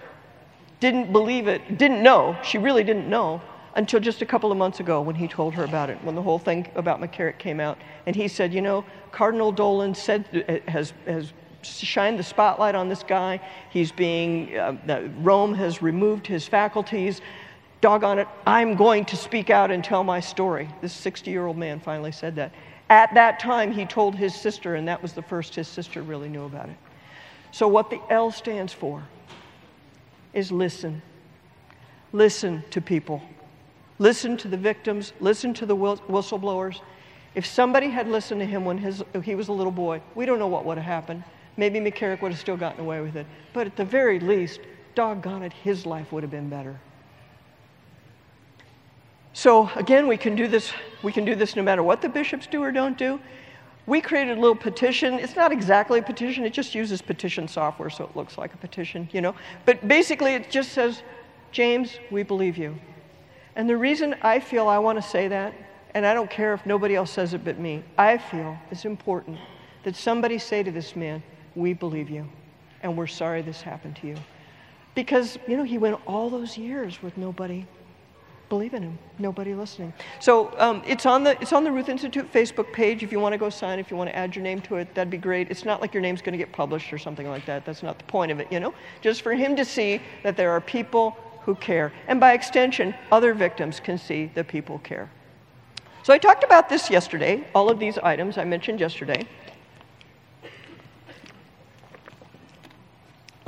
[SPEAKER 2] didn't believe it, didn't know, she really didn't know until just a couple of months ago when he told her about it, when the whole thing about McCarrick came out. And he said, You know, Cardinal Dolan said, uh, has, has shine the spotlight on this guy. He's being, uh, Rome has removed his faculties. Doggone it, I'm going to speak out and tell my story. This 60 year old man finally said that. At that time, he told his sister, and that was the first his sister really knew about it. So, what the L stands for is listen. Listen to people. Listen to the victims. Listen to the whistleblowers. If somebody had listened to him when his, he was a little boy, we don't know what would have happened. Maybe McCarrick would have still gotten away with it. But at the very least, doggone it, his life would have been better. So again, we can do this, we can do this no matter what the bishops do or don't do. We created a little petition. It's not exactly a petition, it just uses petition software, so it looks like a petition, you know. But basically it just says, James, we believe you. And the reason I feel I want to say that, and I don't care if nobody else says it but me, I feel it's important that somebody say to this man, we believe you, and we're sorry this happened to you. Because, you know, he went all those years with nobody believing him, nobody listening. So um, it's, on the, it's on the Ruth Institute Facebook page. If you want to go sign, if you want to add your name to it, that'd be great. It's not like your name's going to get published or something like that. That's not the point of it, you know? Just for him to see that there are people who care. And by extension, other victims can see that people care. So I talked about this yesterday, all of these items I mentioned yesterday.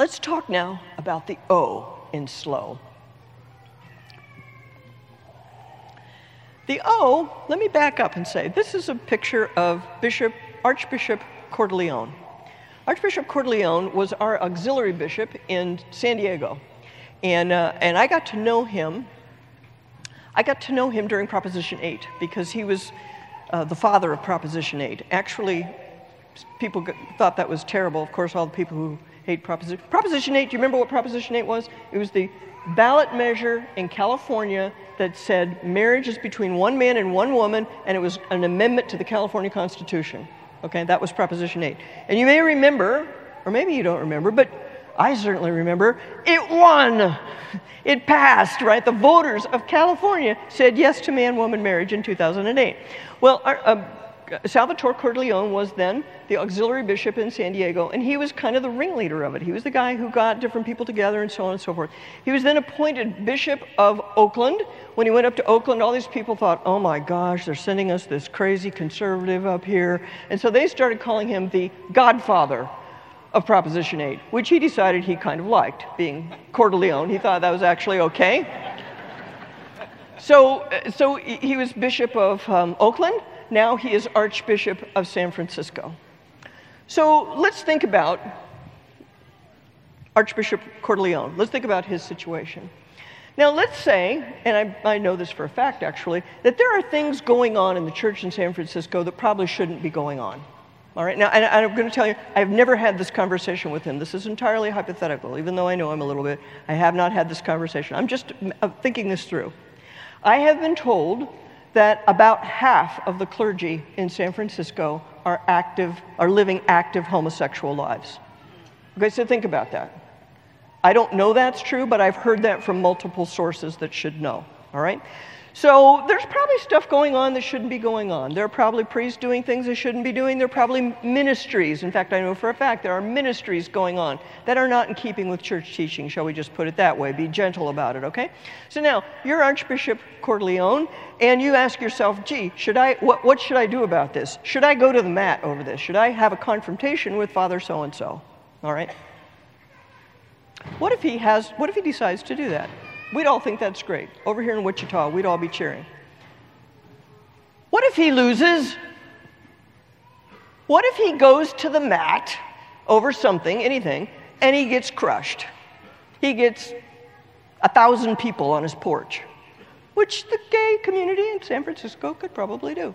[SPEAKER 2] Let's talk now about the O in slow. The O, let me back up and say this is a picture of Bishop Archbishop Cordileone. Archbishop Cordileone was our auxiliary bishop in San Diego. And, uh, and I got to know him. I got to know him during Proposition 8 because he was uh, the father of Proposition 8. Actually, people thought that was terrible. Of course, all the people who hate Proposition. Proposition 8, do you remember what Proposition 8 was? It was the ballot measure in California that said marriage is between one man and one woman, and it was an amendment to the California Constitution. Okay, that was Proposition 8. And you may remember, or maybe you don't remember, but I certainly remember, it won. It passed, right? The voters of California said yes to man woman marriage in 2008. Well, our, uh, Salvatore Cordileone was then the auxiliary bishop in San Diego, and he was kind of the ringleader of it. He was the guy who got different people together and so on and so forth. He was then appointed bishop of Oakland. When he went up to Oakland, all these people thought, oh my gosh, they're sending us this crazy conservative up here. And so they started calling him the godfather of Proposition 8, which he decided he kind of liked, being Cordileone. He thought that was actually okay. So, so he was bishop of um, Oakland. Now he is Archbishop of San Francisco. So let's think about Archbishop Cordileone. Let's think about his situation. Now, let's say, and I, I, know this for a fact actually, that there are things going on in the church in San Francisco that probably shouldn't be going on. All right, now, and I'm going to tell you, I've never had this conversation with him. This is entirely hypothetical, even though I know him a little bit. I have not had this conversation. I'm just uh, thinking this through. I have been told that about half of the clergy in San Francisco are active, are living active homosexual lives. Okay, so think about that. I don't know that's true, but I've heard that from multiple sources that should know. All right? So there's probably stuff going on that shouldn't be going on. There are probably priests doing things they shouldn't be doing. There are probably ministries. In fact, I know for a fact there are ministries going on that are not in keeping with church teaching, shall we just put it that way? Be gentle about it, okay? So now, you're Archbishop Cordileone, and you ask yourself, gee, should I, what, what should I do about this? Should I go to the mat over this? Should I have a confrontation with Father so and so? All right? What if he has, what if he decides to do that? We'd all think that's great. Over here in Wichita, we'd all be cheering. What if he loses? What if he goes to the mat over something, anything, and he gets crushed? He gets a thousand people on his porch, which the gay community in San Francisco could probably do.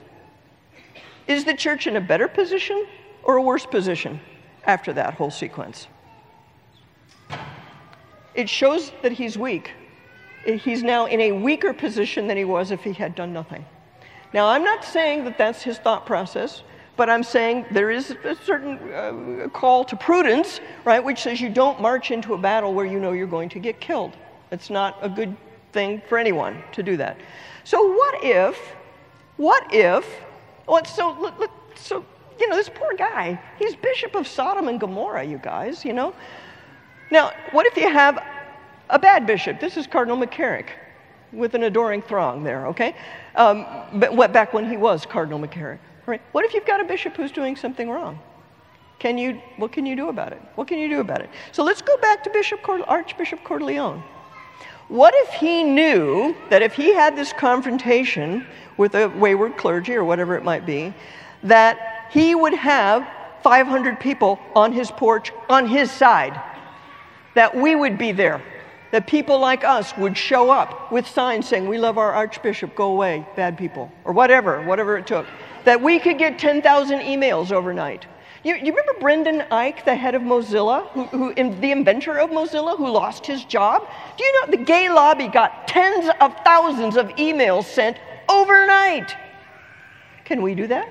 [SPEAKER 2] Is the church in a better position or a worse position after that whole sequence? It shows that he's weak. He's now in a weaker position than he was if he had done nothing. Now, I'm not saying that that's his thought process, but I'm saying there is a certain uh, call to prudence, right, which says you don't march into a battle where you know you're going to get killed. It's not a good thing for anyone to do that. So, what if, what if, well, so, look, look, so, you know, this poor guy, he's Bishop of Sodom and Gomorrah, you guys, you know? Now, what if you have a bad bishop? This is Cardinal McCarrick with an adoring throng there, okay? Um, but what, back when he was Cardinal McCarrick. Right? What if you've got a bishop who's doing something wrong? Can you, what can you do about it? What can you do about it? So let's go back to Bishop Archbishop Cordileone. What if he knew that if he had this confrontation with a wayward clergy or whatever it might be, that he would have 500 people on his porch on his side? that we would be there, that people like us would show up with signs saying, We love our Archbishop, go away, bad people, or whatever, whatever it took. That we could get 10,000 emails overnight. You, you, remember Brendan Eich, the head of Mozilla, who, who in, the inventor of Mozilla, who lost his job? Do you know the gay lobby got tens of thousands of emails sent overnight? Can we do that?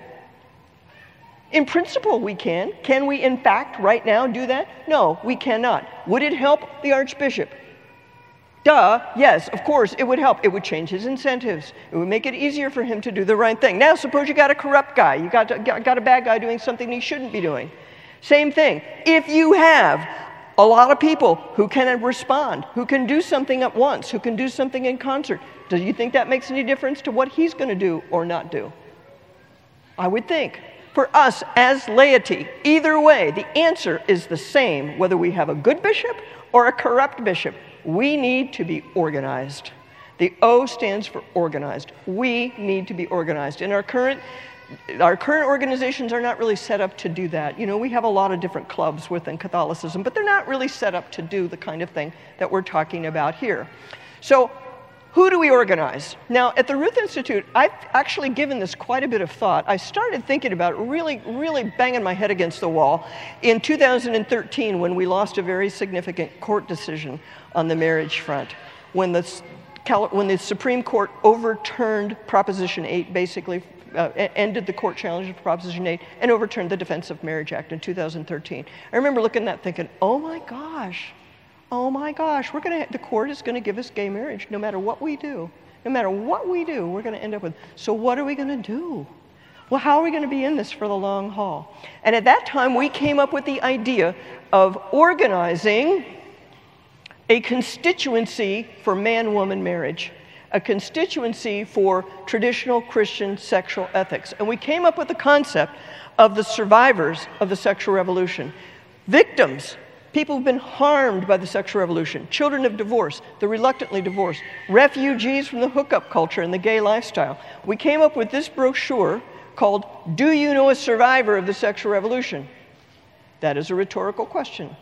[SPEAKER 2] In principle, we can. Can we, in fact, right now do that? No, we cannot. Would it help the Archbishop? Duh, yes, of course, it would help. It would change his incentives. It would make it easier for him to do the right thing. Now, suppose you got a corrupt guy, you got, got a bad guy doing something he shouldn't be doing. Same thing. If you have a lot of people who can respond, who can do something at once, who can do something in concert, do you think that makes any difference to what he's going to do or not do? I would think for us as laity. Either way, the answer is the same whether we have a good bishop or a corrupt bishop. We need to be organized. The O stands for organized. We need to be organized. In our current our current organizations are not really set up to do that. You know, we have a lot of different clubs within Catholicism, but they're not really set up to do the kind of thing that we're talking about here. So who do we organize? Now, at the Ruth Institute, I've actually given this quite a bit of thought. I started thinking about really, really banging my head against the wall in 2013 when we lost a very significant court decision on the marriage front. When the, when the Supreme Court overturned Proposition 8, basically uh, ended the court challenge of Proposition 8 and overturned the Defense of Marriage Act in 2013. I remember looking at that thinking, oh my gosh, oh my gosh, we're going to, the court is going to give us gay marriage no matter what we do. No matter what we do, we're going to end up with. So, what are we going to do? Well, how are we going to be in this for the long haul? And at that time, we came up with the idea of organizing a constituency for man woman marriage, a constituency for traditional Christian sexual ethics. And we came up with the concept of the survivors of the sexual revolution, victims People who've been harmed by the sexual revolution, children of divorce, the reluctantly divorced, refugees from the hookup culture and the gay lifestyle. We came up with this brochure called Do You Know a Survivor of the Sexual Revolution? That is a rhetorical question.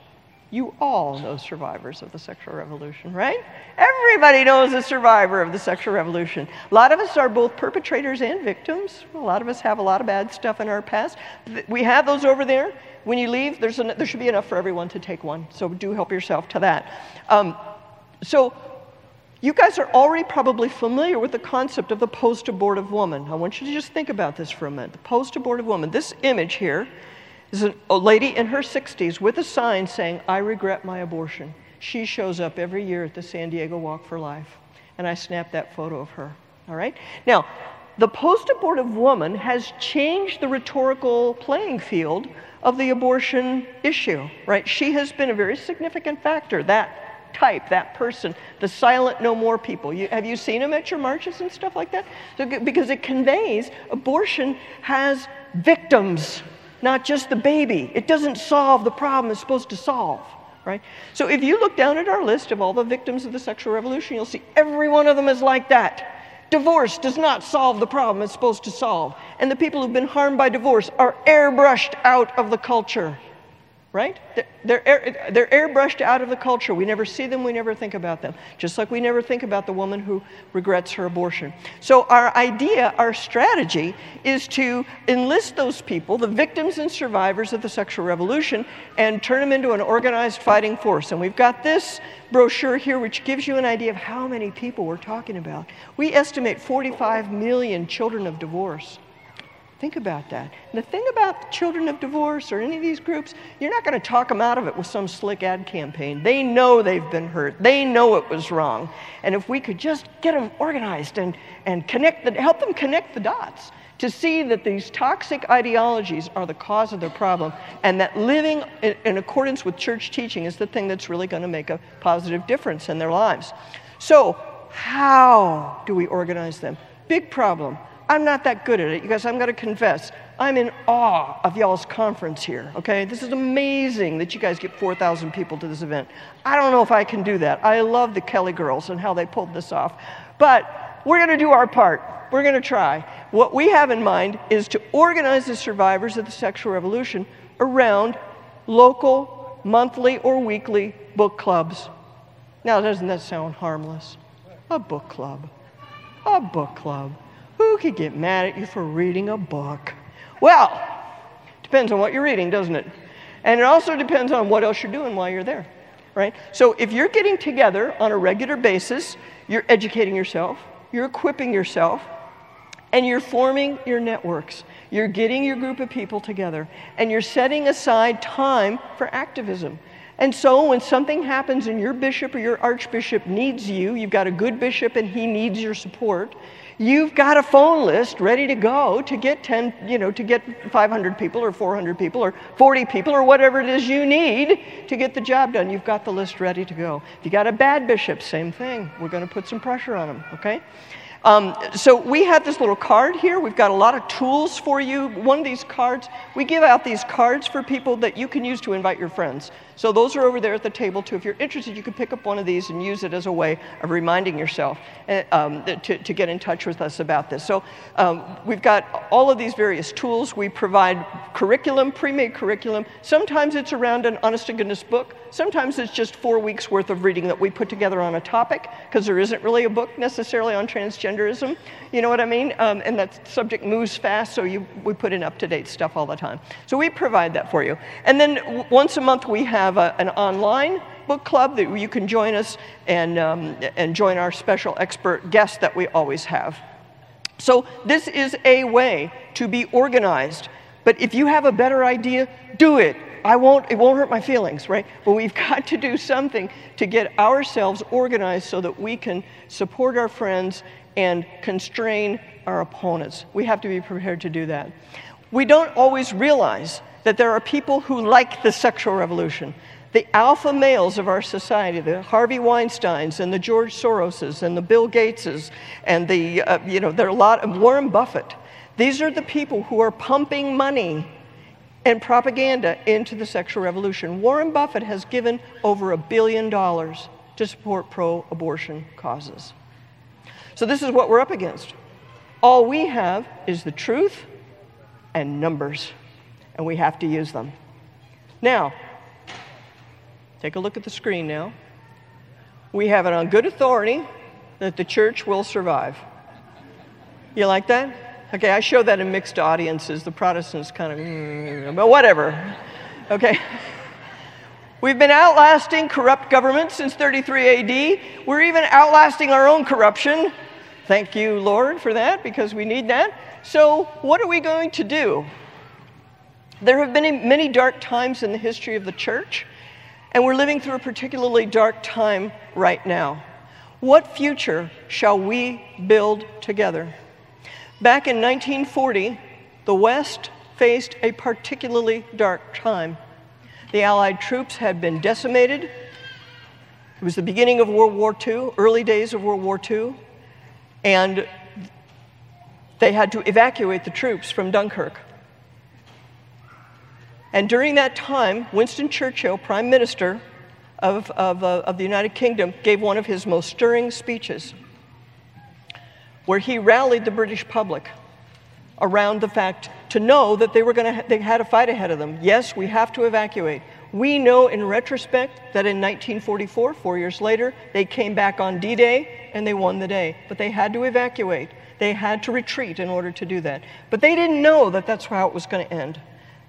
[SPEAKER 2] You all know survivors of the sexual revolution, right? Everybody knows a survivor of the sexual revolution. A lot of us are both perpetrators and victims. A lot of us have a lot of bad stuff in our past. We have those over there. When you leave, there's an, there should be enough for everyone to take one. So do help yourself to that. Um, so you guys are already probably familiar with the concept of the post abortive woman. I want you to just think about this for a minute. The post abortive woman. This image here is a lady in her 60s with a sign saying, I regret my abortion. She shows up every year at the San Diego Walk for Life. And I snapped that photo of her. All right? Now, the post abortive woman has changed the rhetorical playing field of the abortion issue, right? She has been a very significant factor, that type, that person, the silent no more people. You, have you seen them at your marches and stuff like that? So, because it conveys abortion has victims not just the baby. It doesn't solve the problem it's supposed to solve, right? So if you look down at our list of all the victims of the sexual revolution, you'll see every one of them is like that. Divorce does not solve the problem it's supposed to solve. And the people who've been harmed by divorce are airbrushed out of the culture right? They're, they're airbrushed out of the culture. We never see them, we never think about them. Just like we never think about the woman who regrets her abortion. So, our idea, our strategy, is to enlist those people, the victims and survivors of the sexual revolution, and turn them into an organized fighting force. And we've got this brochure here, which gives you an idea of how many people we're talking about. We estimate 45 million children of divorce. Think about that. And the thing about children of divorce or any of these groups, you're not going to talk them out of it with some slick ad campaign. They know they've been hurt. They know it was wrong. And if we could just get them organized and, and connect the, help them connect the dots to see that these toxic ideologies are the cause of their problem and that living in, in accordance with church teaching is the thing that's really going to make a positive difference in their lives. So, how do we organize them? Big problem. I'm not that good at it. You guys, I'm going to confess. I'm in awe of y'all's conference here, okay? This is amazing that you guys get 4,000 people to this event. I don't know if I can do that. I love the Kelly girls and how they pulled this off. But we're going to do our part. We're going to try. What we have in mind is to organize the survivors of the sexual revolution around local, monthly, or weekly book clubs. Now, doesn't that sound harmless? A book club. A book club. Who could get mad at you for reading a book? Well, depends on what you're reading, doesn't it? And it also depends on what else you're doing while you're there, right? So if you're getting together on a regular basis, you're educating yourself, you're equipping yourself, and you're forming your networks. You're getting your group of people together, and you're setting aside time for activism. And so when something happens and your bishop or your archbishop needs you, you've got a good bishop and he needs your support, you've got a phone list ready to go to get 10, you know, to get 500 people or 400 people or 40 people or whatever it is you need to get the job done. You've got the list ready to go. If you got a bad bishop, same thing. We're going to put some pressure on them, okay? Um, so we have this little card here. We've got a lot of tools for you. One of these cards, we give out these cards for people that you can use to invite your friends. So those are over there at the table too. If you're interested, you can pick up one of these and use it as a way of reminding yourself uh, um, to, to get in touch with us about this. So um, we've got all of these various tools. We provide curriculum, pre-made curriculum. Sometimes it's around an honest to goodness book. Sometimes it's just four weeks worth of reading that we put together on a topic because there isn't really a book necessarily on transgenderism. You know what I mean? Um, and that subject moves fast, so you, we put in up-to-date stuff all the time. So we provide that for you. And then once a month we have have a, an online book club that you can join us and, um, and join our special expert guests that we always have. So, this is a way to be organized. But if you have a better idea, do it. I won't, it won't hurt my feelings, right? But we've got to do something to get ourselves organized so that we can support our friends and constrain our opponents. We have to be prepared to do that. We don't always realize that there are people who like the sexual revolution. The alpha males of our society, the Harvey Weinsteins and the George Soroses and the Bill Gateses and the, uh, you know, there are a lot of Warren Buffett. These are the people who are pumping money and propaganda into the sexual revolution. Warren Buffett has given over a billion dollars to support pro abortion causes. So, this is what we're up against. All we have is the truth and numbers and we have to use them. Now, take a look at the screen now. We have it on good authority that the church will survive. You like that? Okay, I show that in mixed audiences. The Protestants kind of, mm, but whatever. Okay. We've been outlasting corrupt governments since 33 AD. We're even outlasting our own corruption. Thank you, Lord, for that, because we need that. So, what are we going to do? There have been many dark times in the history of the church, and we're living through a particularly dark time right now. What future shall we build together? Back in 1940, the West faced a particularly dark time. The Allied troops had been decimated. It was the beginning of World War II, early days of World War II, and they had to evacuate the troops from Dunkirk. And during that time, Winston Churchill, Prime Minister of, of, uh, of the United Kingdom, gave one of his most stirring speeches where he rallied the British public around the fact to know that they were going to they had a fight ahead of them. Yes, we have to evacuate. We know in retrospect that in 1944, 4 years later, they came back on D-Day and they won the day, but they had to evacuate. They had to retreat in order to do that. But they didn't know that that's how it was going to end.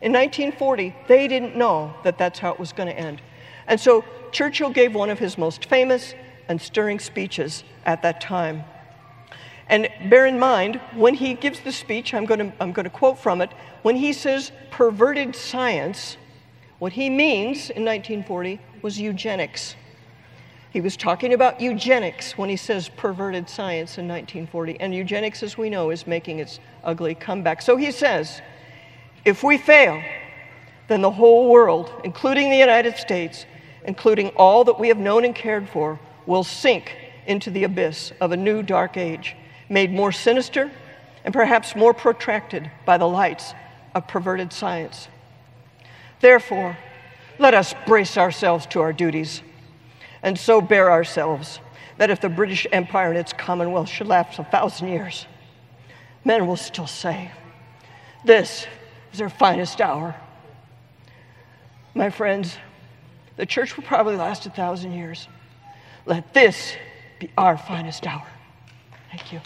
[SPEAKER 2] In 1940, they didn't know that that's how it was going to end. And so Churchill gave one of his most famous and stirring speeches at that time. And bear in mind, when he gives the speech, I'm going, to, I'm going to quote from it, when he says perverted science, what he means in 1940 was eugenics. He was talking about eugenics when he says perverted science in 1940. And eugenics, as we know, is making its ugly comeback. So he says if we fail, then the whole world, including the United States, including all that we have known and cared for, will sink into the abyss of a new dark age made more sinister and perhaps more protracted by the lights of perverted science. Therefore, let us brace ourselves to our duties and so bear ourselves that if the British Empire and its Commonwealth should last a thousand years, men will still say, This is our finest hour. My friends, the church will probably last a thousand years. Let this be our finest hour. Thank you.